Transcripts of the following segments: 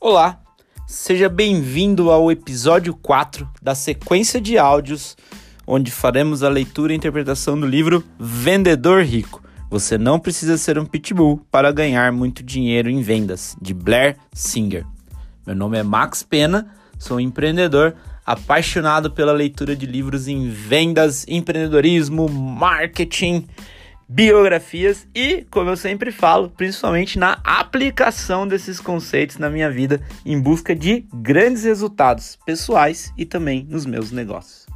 Olá, seja bem-vindo ao episódio 4 da sequência de áudios, onde faremos a leitura e interpretação do livro Vendedor Rico. Você não precisa ser um pitbull para ganhar muito dinheiro em vendas, de Blair Singer. Meu nome é Max Pena, sou empreendedor apaixonado pela leitura de livros em vendas, empreendedorismo, marketing biografias e, como eu sempre falo, principalmente na aplicação desses conceitos na minha vida em busca de grandes resultados pessoais e também nos meus negócios.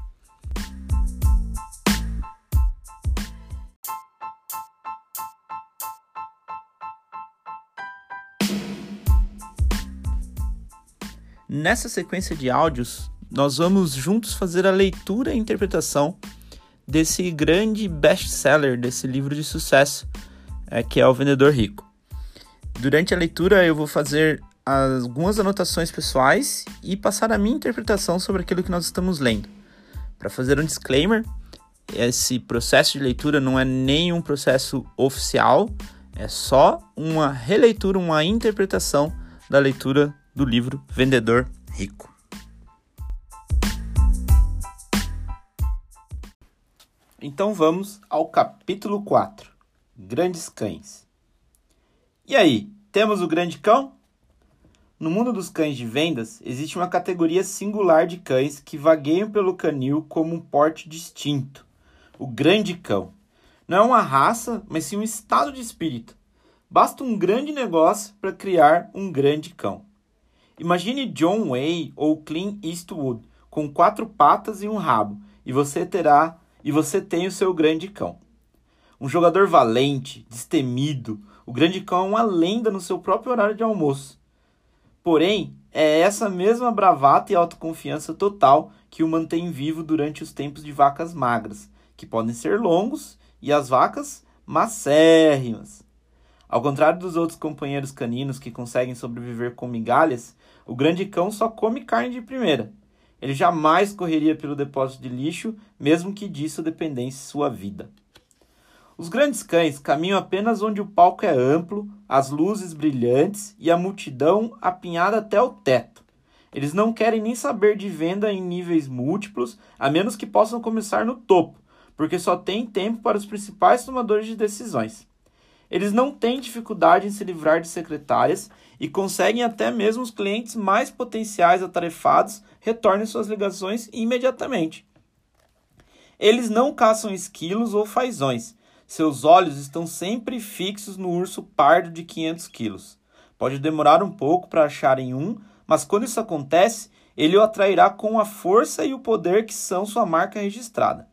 Nessa sequência de áudios, nós vamos juntos fazer a leitura e interpretação desse grande best-seller, desse livro de sucesso, é, que é O Vendedor Rico. Durante a leitura, eu vou fazer algumas anotações pessoais e passar a minha interpretação sobre aquilo que nós estamos lendo. Para fazer um disclaimer, esse processo de leitura não é nenhum processo oficial, é só uma releitura, uma interpretação da leitura do livro Vendedor Rico. Então vamos ao capítulo 4: Grandes Cães. E aí, temos o grande cão? No mundo dos cães de vendas, existe uma categoria singular de cães que vagueiam pelo canil como um porte distinto: o grande cão. Não é uma raça, mas sim um estado de espírito. Basta um grande negócio para criar um grande cão. Imagine John Wayne ou Clint Eastwood com quatro patas e um rabo, e você terá e você tem o seu grande cão. Um jogador valente, destemido, o grande cão é uma lenda no seu próprio horário de almoço. Porém, é essa mesma bravata e autoconfiança total que o mantém vivo durante os tempos de vacas magras, que podem ser longos, e as vacas macérrimas. Ao contrário dos outros companheiros caninos que conseguem sobreviver com migalhas, o grande cão só come carne de primeira ele jamais correria pelo depósito de lixo, mesmo que disso dependesse sua vida. Os grandes cães caminham apenas onde o palco é amplo, as luzes brilhantes e a multidão apinhada até o teto. Eles não querem nem saber de venda em níveis múltiplos, a menos que possam começar no topo, porque só tem tempo para os principais tomadores de decisões. Eles não têm dificuldade em se livrar de secretárias e conseguem até mesmo os clientes mais potenciais atarefados retornem suas ligações imediatamente. Eles não caçam esquilos ou fazões. Seus olhos estão sempre fixos no urso pardo de 500 quilos. Pode demorar um pouco para acharem um, mas quando isso acontece, ele o atrairá com a força e o poder que são sua marca registrada.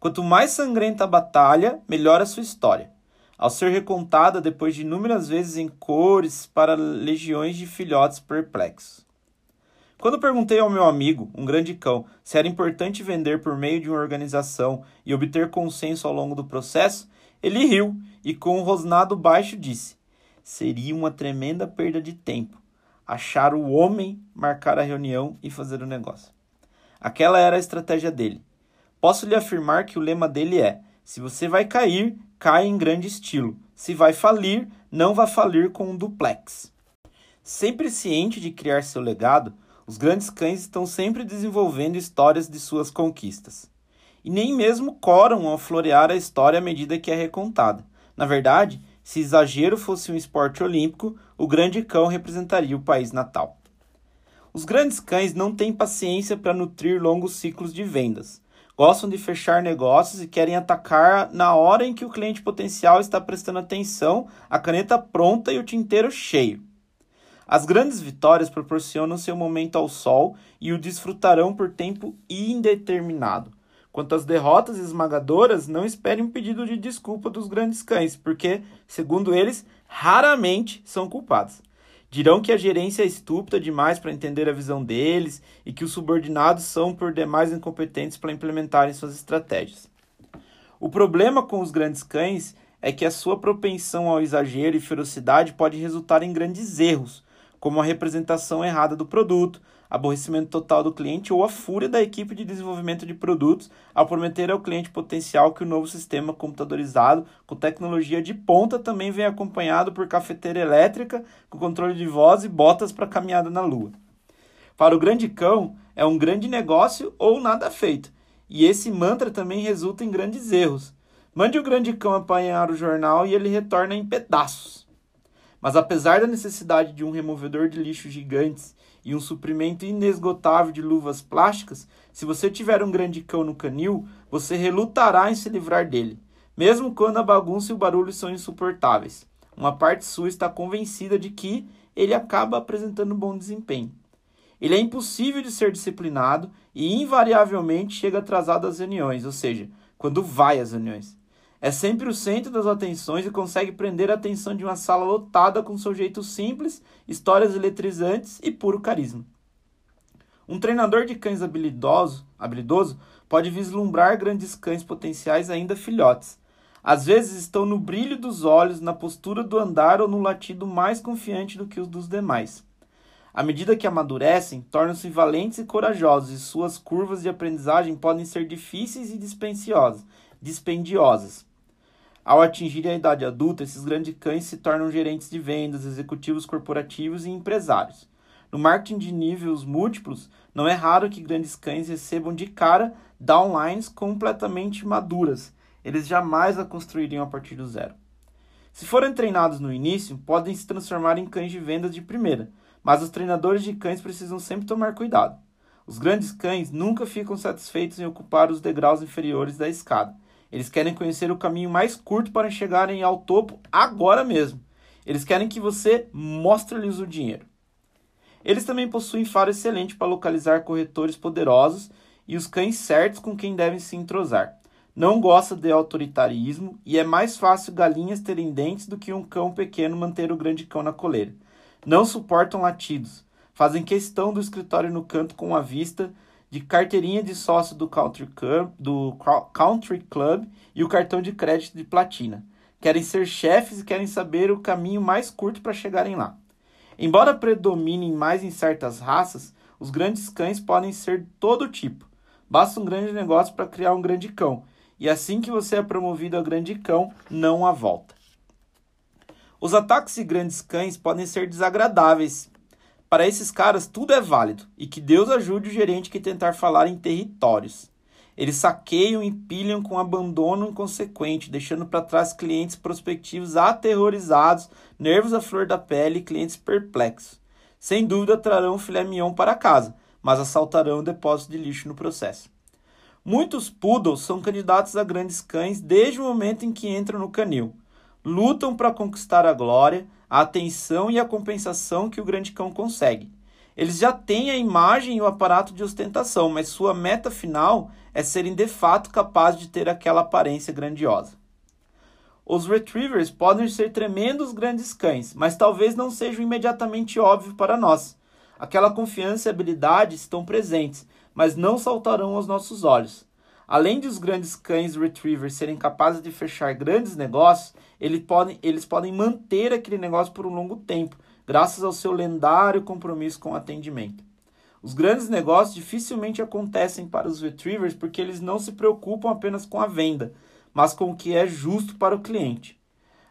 Quanto mais sangrenta a batalha, melhor a sua história. Ao ser recontada depois de inúmeras vezes em cores para legiões de filhotes perplexos. Quando perguntei ao meu amigo, um grande cão, se era importante vender por meio de uma organização e obter consenso ao longo do processo, ele riu e, com um rosnado baixo, disse: Seria uma tremenda perda de tempo achar o homem, marcar a reunião e fazer o negócio. Aquela era a estratégia dele. Posso lhe afirmar que o lema dele é: se você vai cair, caia em grande estilo. Se vai falir, não vá falir com um duplex. Sempre ciente de criar seu legado, os grandes cães estão sempre desenvolvendo histórias de suas conquistas. E nem mesmo coram ao florear a história à medida que é recontada. Na verdade, se exagero fosse um esporte olímpico, o grande cão representaria o país natal. Os grandes cães não têm paciência para nutrir longos ciclos de vendas. Gostam de fechar negócios e querem atacar na hora em que o cliente potencial está prestando atenção, a caneta pronta e o tinteiro cheio. As grandes vitórias proporcionam seu momento ao sol e o desfrutarão por tempo indeterminado. Quanto às derrotas esmagadoras, não esperem um pedido de desculpa dos grandes cães, porque, segundo eles, raramente são culpados. Dirão que a gerência é estúpida demais para entender a visão deles e que os subordinados são por demais incompetentes para implementarem suas estratégias. O problema com os grandes cães é que a sua propensão ao exagero e ferocidade pode resultar em grandes erros, como a representação errada do produto, aborrecimento total do cliente ou a fúria da equipe de desenvolvimento de produtos ao prometer ao cliente potencial que o novo sistema computadorizado com tecnologia de ponta também vem acompanhado por cafeteira elétrica com controle de voz e botas para caminhada na lua. Para o grande cão, é um grande negócio ou nada feito. E esse mantra também resulta em grandes erros. Mande o grande cão apanhar o jornal e ele retorna em pedaços. Mas apesar da necessidade de um removedor de lixo gigantes e um suprimento inesgotável de luvas plásticas, se você tiver um grande cão no canil, você relutará em se livrar dele, mesmo quando a bagunça e o barulho são insuportáveis. Uma parte sua está convencida de que ele acaba apresentando bom desempenho. Ele é impossível de ser disciplinado e invariavelmente chega atrasado às reuniões, ou seja, quando vai às reuniões. É sempre o centro das atenções e consegue prender a atenção de uma sala lotada com seu jeito simples, histórias eletrizantes e puro carisma. Um treinador de cães habilidoso, habilidoso pode vislumbrar grandes cães potenciais ainda filhotes. Às vezes estão no brilho dos olhos, na postura do andar ou no latido mais confiante do que os dos demais. À medida que amadurecem, tornam-se valentes e corajosos, e suas curvas de aprendizagem podem ser difíceis e dispendiosas. dispendiosas. Ao atingirem a idade adulta, esses grandes cães se tornam gerentes de vendas, executivos corporativos e empresários. No marketing de níveis múltiplos, não é raro que grandes cães recebam de cara downlines completamente maduras. Eles jamais a construiriam a partir do zero. Se forem treinados no início, podem se transformar em cães de vendas de primeira, mas os treinadores de cães precisam sempre tomar cuidado. Os grandes cães nunca ficam satisfeitos em ocupar os degraus inferiores da escada. Eles querem conhecer o caminho mais curto para chegarem ao topo agora mesmo. Eles querem que você mostre-lhes o dinheiro. Eles também possuem faro excelente para localizar corretores poderosos e os cães certos com quem devem se entrosar. Não gosta de autoritarismo e é mais fácil galinhas terem dentes do que um cão pequeno manter o grande cão na coleira. Não suportam latidos. Fazem questão do escritório no canto com a vista de carteirinha de sócio do Country Club, do Country Club e o cartão de crédito de platina. Querem ser chefes e querem saber o caminho mais curto para chegarem lá. Embora predominem mais em certas raças, os grandes cães podem ser todo tipo. Basta um grande negócio para criar um grande cão, e assim que você é promovido a grande cão, não há volta. Os ataques de grandes cães podem ser desagradáveis. Para esses caras, tudo é válido e que Deus ajude o gerente que tentar falar em territórios. Eles saqueiam e pilham com abandono inconsequente, deixando para trás clientes prospectivos aterrorizados, nervos à flor da pele e clientes perplexos. Sem dúvida trarão filé mignon para casa, mas assaltarão o depósito de lixo no processo. Muitos poodles são candidatos a grandes cães desde o momento em que entram no canil lutam para conquistar a glória, a atenção e a compensação que o grande cão consegue. Eles já têm a imagem e o aparato de ostentação, mas sua meta final é serem de fato capazes de ter aquela aparência grandiosa. Os retrievers podem ser tremendos grandes cães, mas talvez não sejam imediatamente óbvio para nós. Aquela confiança e habilidade estão presentes, mas não saltarão aos nossos olhos. Além de os grandes cães retrievers serem capazes de fechar grandes negócios, eles podem, eles podem manter aquele negócio por um longo tempo, graças ao seu lendário compromisso com o atendimento. Os grandes negócios dificilmente acontecem para os retrievers porque eles não se preocupam apenas com a venda, mas com o que é justo para o cliente.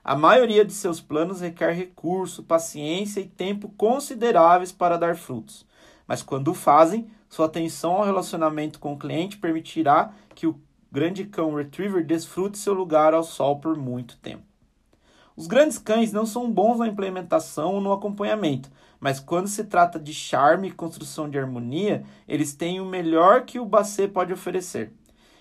A maioria de seus planos requer recurso, paciência e tempo consideráveis para dar frutos, mas quando o fazem, sua atenção ao relacionamento com o cliente permitirá que o grande cão retriever desfrute seu lugar ao sol por muito tempo. Os grandes cães não são bons na implementação ou no acompanhamento, mas quando se trata de charme e construção de harmonia, eles têm o melhor que o Basset pode oferecer.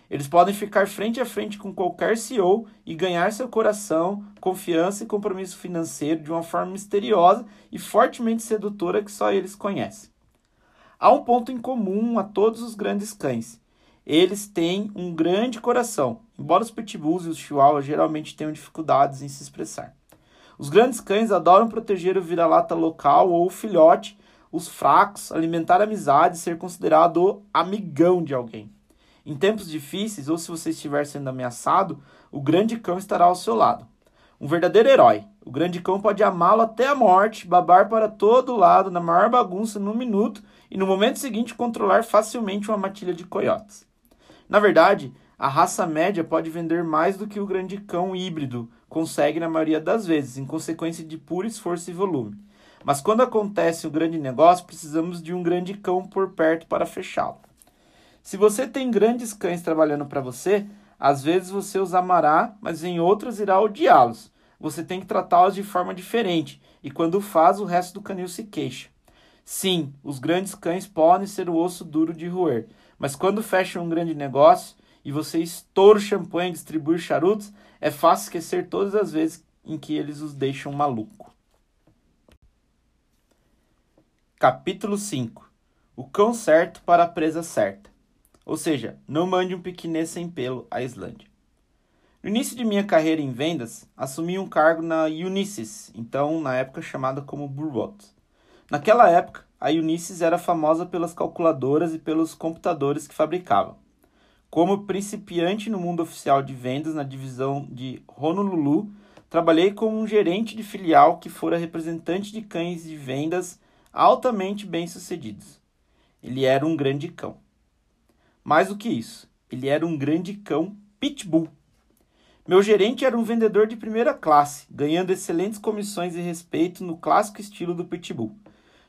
Eles podem ficar frente a frente com qualquer CEO e ganhar seu coração, confiança e compromisso financeiro de uma forma misteriosa e fortemente sedutora que só eles conhecem. Há um ponto em comum a todos os grandes cães. Eles têm um grande coração, embora os pitbulls e os chihuahuas geralmente tenham dificuldades em se expressar. Os grandes cães adoram proteger o vira-lata local ou o filhote, os fracos, alimentar amizade e ser considerado o amigão de alguém. Em tempos difíceis, ou se você estiver sendo ameaçado, o grande cão estará ao seu lado. Um verdadeiro herói. O grande cão pode amá-lo até a morte, babar para todo lado, na maior bagunça, num minuto, e no momento seguinte controlar facilmente uma matilha de coiotes. Na verdade, a raça média pode vender mais do que o grande cão híbrido consegue na maioria das vezes, em consequência de puro esforço e volume. Mas quando acontece o um grande negócio, precisamos de um grande cão por perto para fechá-lo. Se você tem grandes cães trabalhando para você, às vezes você os amará, mas em outras irá odiá-los. Você tem que tratá-los de forma diferente, e quando faz, o resto do canil se queixa. Sim, os grandes cães podem ser o osso duro de roer, mas quando fecham um grande negócio e você estoura o champanhe e distribui charutos, é fácil esquecer todas as vezes em que eles os deixam maluco. Capítulo 5 O cão certo para a presa certa. Ou seja, não mande um piquenês sem pelo à Islândia. No início de minha carreira em vendas, assumi um cargo na Unisys, então na época chamada como Burbot. Naquela época, a Unisys era famosa pelas calculadoras e pelos computadores que fabricava. Como principiante no mundo oficial de vendas na divisão de Honolulu, trabalhei como um gerente de filial que fora representante de cães de vendas altamente bem-sucedidos. Ele era um grande cão. Mais do que isso, ele era um grande cão pitbull. Meu gerente era um vendedor de primeira classe, ganhando excelentes comissões e respeito no clássico estilo do pitbull.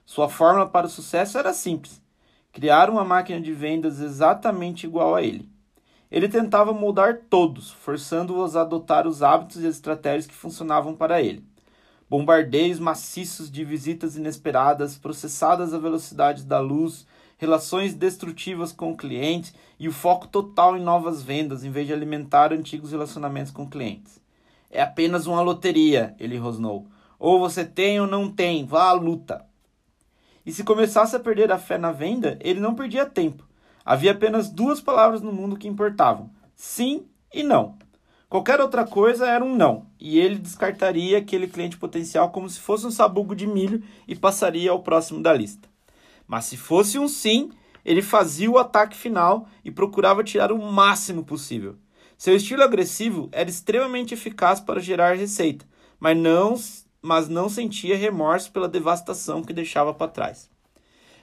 Sua fórmula para o sucesso era simples: criar uma máquina de vendas exatamente igual a ele. Ele tentava moldar todos, forçando-os a adotar os hábitos e as estratégias que funcionavam para ele bombardeios maciços de visitas inesperadas, processadas à velocidade da luz, relações destrutivas com o cliente e o foco total em novas vendas em vez de alimentar antigos relacionamentos com clientes. É apenas uma loteria, ele rosnou. Ou você tem ou não tem, vá à luta. E se começasse a perder a fé na venda, ele não perdia tempo. Havia apenas duas palavras no mundo que importavam: sim e não. Qualquer outra coisa era um não, e ele descartaria aquele cliente potencial como se fosse um sabugo de milho e passaria ao próximo da lista. Mas se fosse um sim, ele fazia o ataque final e procurava tirar o máximo possível. Seu estilo agressivo era extremamente eficaz para gerar receita, mas não, mas não sentia remorso pela devastação que deixava para trás.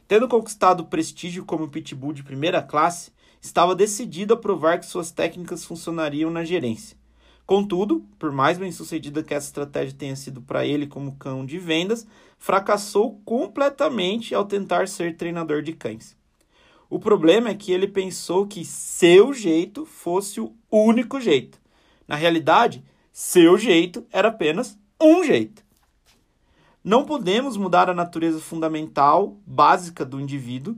Tendo conquistado prestígio como pitbull de primeira classe, estava decidido a provar que suas técnicas funcionariam na gerência. Contudo, por mais bem sucedida que essa estratégia tenha sido para ele como cão de vendas, fracassou completamente ao tentar ser treinador de cães. O problema é que ele pensou que seu jeito fosse o único jeito. Na realidade, seu jeito era apenas um jeito. Não podemos mudar a natureza fundamental, básica do indivíduo,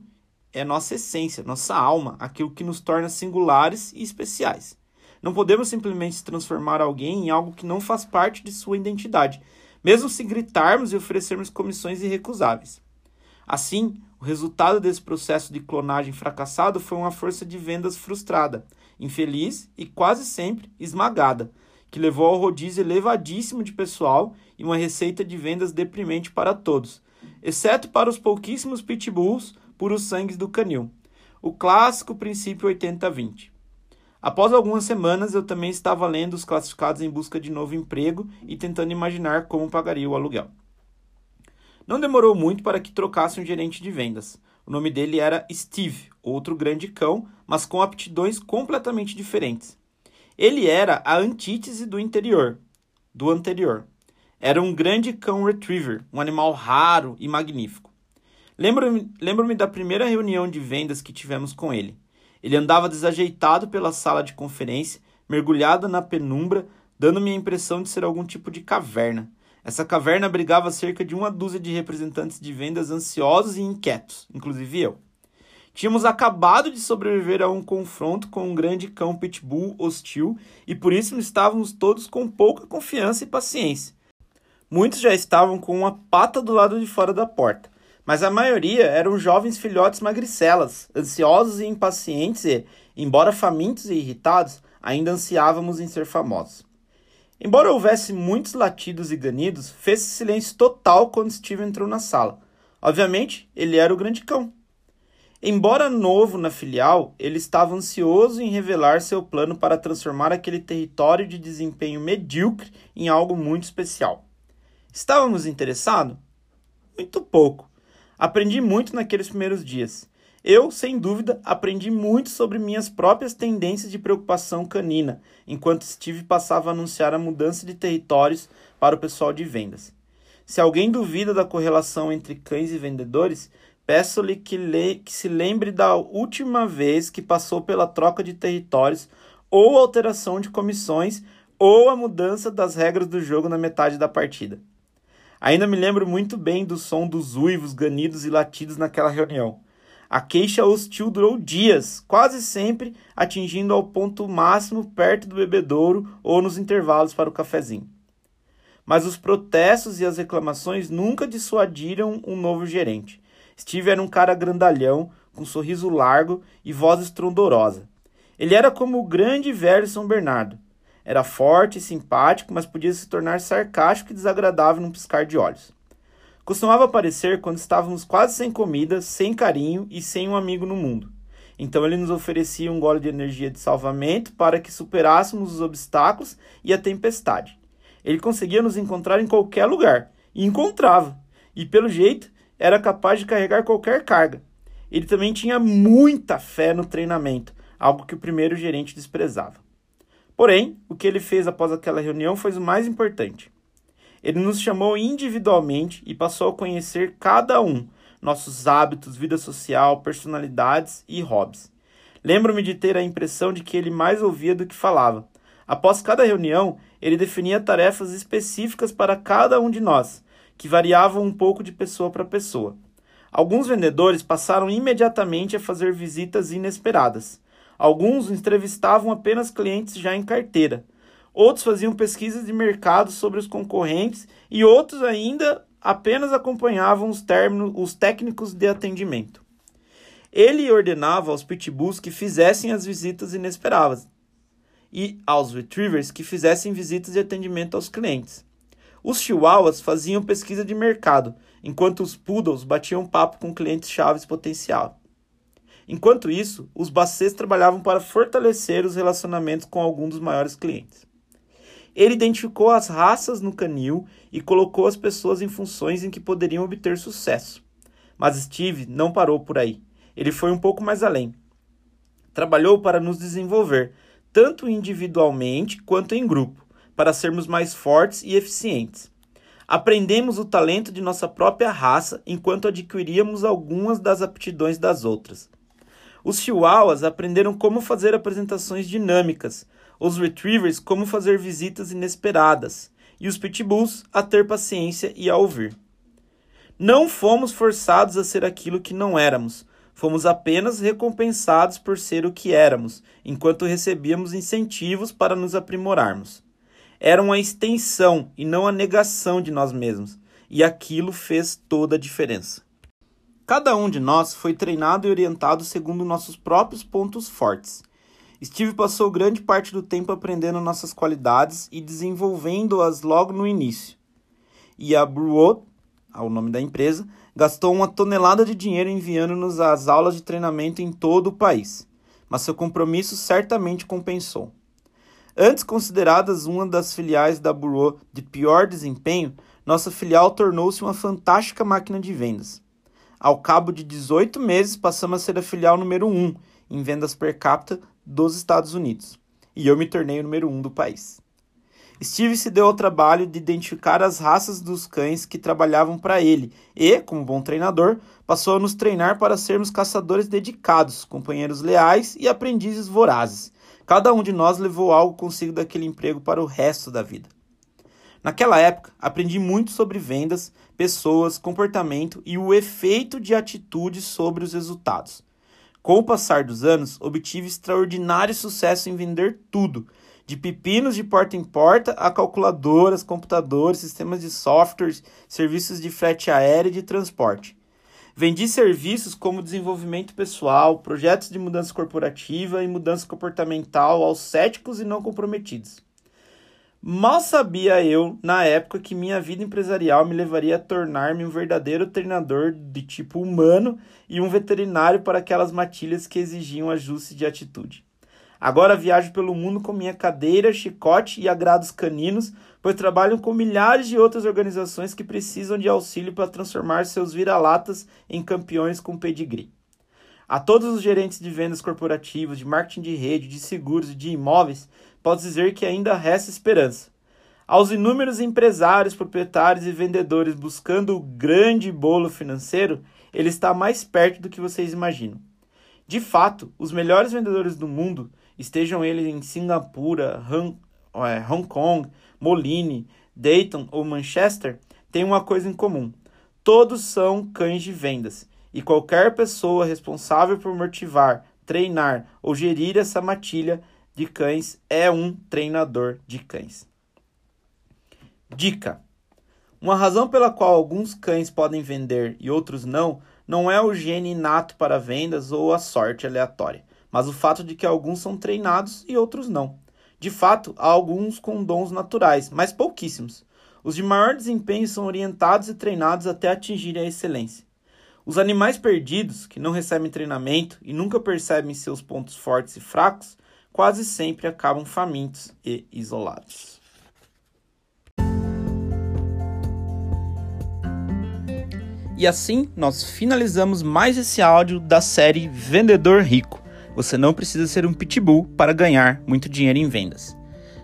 é nossa essência, nossa alma, aquilo que nos torna singulares e especiais. Não podemos simplesmente transformar alguém em algo que não faz parte de sua identidade, mesmo se gritarmos e oferecermos comissões irrecusáveis. Assim, o resultado desse processo de clonagem fracassado foi uma força de vendas frustrada, infeliz e quase sempre esmagada, que levou ao rodízio elevadíssimo de pessoal e uma receita de vendas deprimente para todos, exceto para os pouquíssimos pitbulls puros sangues do canil. O clássico princípio 80-20. Após algumas semanas, eu também estava lendo os classificados em busca de novo emprego e tentando imaginar como pagaria o aluguel. Não demorou muito para que trocasse um gerente de vendas. O nome dele era Steve, outro grande cão, mas com aptidões completamente diferentes. Ele era a antítese do interior, do anterior. Era um grande cão retriever, um animal raro e magnífico. Lembro-me lembro da primeira reunião de vendas que tivemos com ele. Ele andava desajeitado pela sala de conferência, mergulhado na penumbra, dando-me a impressão de ser algum tipo de caverna. Essa caverna abrigava cerca de uma dúzia de representantes de vendas ansiosos e inquietos, inclusive eu. Tínhamos acabado de sobreviver a um confronto com um grande cão pitbull hostil e por isso estávamos todos com pouca confiança e paciência. Muitos já estavam com uma pata do lado de fora da porta mas a maioria eram jovens filhotes magricelas, ansiosos e impacientes e, embora famintos e irritados, ainda ansiávamos em ser famosos. Embora houvesse muitos latidos e ganidos, fez-se silêncio total quando Steve entrou na sala. Obviamente, ele era o grande cão. Embora novo na filial, ele estava ansioso em revelar seu plano para transformar aquele território de desempenho medíocre em algo muito especial. Estávamos interessados? Muito pouco. Aprendi muito naqueles primeiros dias. Eu, sem dúvida, aprendi muito sobre minhas próprias tendências de preocupação canina, enquanto Steve passava a anunciar a mudança de territórios para o pessoal de vendas. Se alguém duvida da correlação entre cães e vendedores, peço-lhe que, que se lembre da última vez que passou pela troca de territórios ou alteração de comissões ou a mudança das regras do jogo na metade da partida. Ainda me lembro muito bem do som dos uivos, ganidos e latidos naquela reunião. A queixa hostil durou dias, quase sempre atingindo ao ponto máximo perto do bebedouro ou nos intervalos para o cafezinho. Mas os protestos e as reclamações nunca dissuadiram um novo gerente. Steve era um cara grandalhão, com um sorriso largo e voz estrondorosa. Ele era como o grande velho São Bernardo, era forte e simpático, mas podia se tornar sarcástico e desagradável num piscar de olhos. Costumava aparecer quando estávamos quase sem comida, sem carinho e sem um amigo no mundo. Então ele nos oferecia um gole de energia de salvamento para que superássemos os obstáculos e a tempestade. Ele conseguia nos encontrar em qualquer lugar, e encontrava, e pelo jeito era capaz de carregar qualquer carga. Ele também tinha muita fé no treinamento, algo que o primeiro gerente desprezava. Porém, o que ele fez após aquela reunião foi o mais importante. Ele nos chamou individualmente e passou a conhecer cada um, nossos hábitos, vida social, personalidades e hobbies. Lembro-me de ter a impressão de que ele mais ouvia do que falava. Após cada reunião, ele definia tarefas específicas para cada um de nós, que variavam um pouco de pessoa para pessoa. Alguns vendedores passaram imediatamente a fazer visitas inesperadas. Alguns entrevistavam apenas clientes já em carteira. Outros faziam pesquisas de mercado sobre os concorrentes e outros ainda apenas acompanhavam os, términos, os técnicos de atendimento. Ele ordenava aos pitbulls que fizessem as visitas inesperadas e aos retrievers que fizessem visitas de atendimento aos clientes. Os chihuahuas faziam pesquisa de mercado, enquanto os poodles batiam papo com clientes chaves potencial. Enquanto isso, os bacês trabalhavam para fortalecer os relacionamentos com alguns dos maiores clientes. Ele identificou as raças no canil e colocou as pessoas em funções em que poderiam obter sucesso. Mas Steve não parou por aí. Ele foi um pouco mais além. Trabalhou para nos desenvolver, tanto individualmente quanto em grupo, para sermos mais fortes e eficientes. Aprendemos o talento de nossa própria raça enquanto adquiríamos algumas das aptidões das outras. Os chihuahuas aprenderam como fazer apresentações dinâmicas, os retrievers como fazer visitas inesperadas e os pitbulls a ter paciência e a ouvir. Não fomos forçados a ser aquilo que não éramos, fomos apenas recompensados por ser o que éramos, enquanto recebíamos incentivos para nos aprimorarmos. Era uma extensão e não a negação de nós mesmos, e aquilo fez toda a diferença. Cada um de nós foi treinado e orientado segundo nossos próprios pontos fortes. Steve passou grande parte do tempo aprendendo nossas qualidades e desenvolvendo-as logo no início. E a Bruot, ao nome da empresa, gastou uma tonelada de dinheiro enviando-nos às aulas de treinamento em todo o país, mas seu compromisso certamente compensou. Antes consideradas uma das filiais da Bureau de pior desempenho, nossa filial tornou-se uma fantástica máquina de vendas. Ao cabo de 18 meses, passamos a ser a filial número 1 em vendas per capita dos Estados Unidos. E eu me tornei o número 1 do país. Steve se deu ao trabalho de identificar as raças dos cães que trabalhavam para ele e, como bom treinador, passou a nos treinar para sermos caçadores dedicados, companheiros leais e aprendizes vorazes. Cada um de nós levou algo consigo daquele emprego para o resto da vida. Naquela época, aprendi muito sobre vendas, pessoas, comportamento e o efeito de atitudes sobre os resultados. Com o passar dos anos, obtive extraordinário sucesso em vender tudo, de pepinos de porta em porta a calculadoras, computadores, sistemas de softwares, serviços de frete aéreo e de transporte. Vendi serviços como desenvolvimento pessoal, projetos de mudança corporativa e mudança comportamental aos céticos e não comprometidos. Mal sabia eu, na época, que minha vida empresarial me levaria a tornar-me um verdadeiro treinador de tipo humano e um veterinário para aquelas matilhas que exigiam ajuste de atitude. Agora viajo pelo mundo com minha cadeira, chicote e agrados caninos, pois trabalho com milhares de outras organizações que precisam de auxílio para transformar seus vira-latas em campeões com pedigree. A todos os gerentes de vendas corporativas, de marketing de rede, de seguros e de imóveis, posso dizer que ainda resta esperança. Aos inúmeros empresários, proprietários e vendedores buscando o grande bolo financeiro, ele está mais perto do que vocês imaginam. De fato, os melhores vendedores do mundo estejam eles em Singapura, é, Hong Kong, Moline, Dayton ou Manchester, têm uma coisa em comum. Todos são cães de vendas, e qualquer pessoa responsável por motivar, treinar ou gerir essa matilha de cães é um treinador de cães. Dica: Uma razão pela qual alguns cães podem vender e outros não, não é o gene inato para vendas ou a sorte aleatória mas o fato de que alguns são treinados e outros não. De fato, há alguns com dons naturais, mas pouquíssimos. Os de maior desempenho são orientados e treinados até atingirem a excelência. Os animais perdidos, que não recebem treinamento e nunca percebem seus pontos fortes e fracos, quase sempre acabam famintos e isolados. E assim nós finalizamos mais esse áudio da série Vendedor Rico. Você não precisa ser um pitbull para ganhar muito dinheiro em vendas.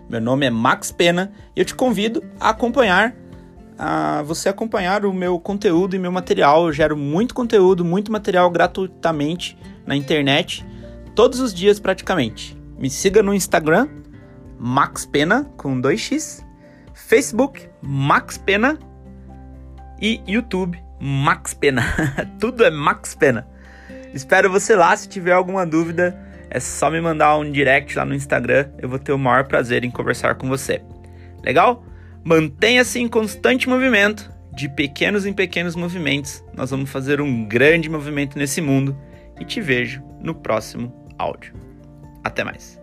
Meu nome é Max Pena e eu te convido a acompanhar a você acompanhar o meu conteúdo e meu material. Eu gero muito conteúdo, muito material gratuitamente na internet, todos os dias praticamente. Me siga no Instagram, Max Pena com 2x, Facebook, Max Pena e YouTube, Max Pena. Tudo é Max Pena. Espero você lá. Se tiver alguma dúvida, é só me mandar um direct lá no Instagram. Eu vou ter o maior prazer em conversar com você. Legal? Mantenha-se em constante movimento. De pequenos em pequenos movimentos, nós vamos fazer um grande movimento nesse mundo. E te vejo no próximo áudio. Até mais.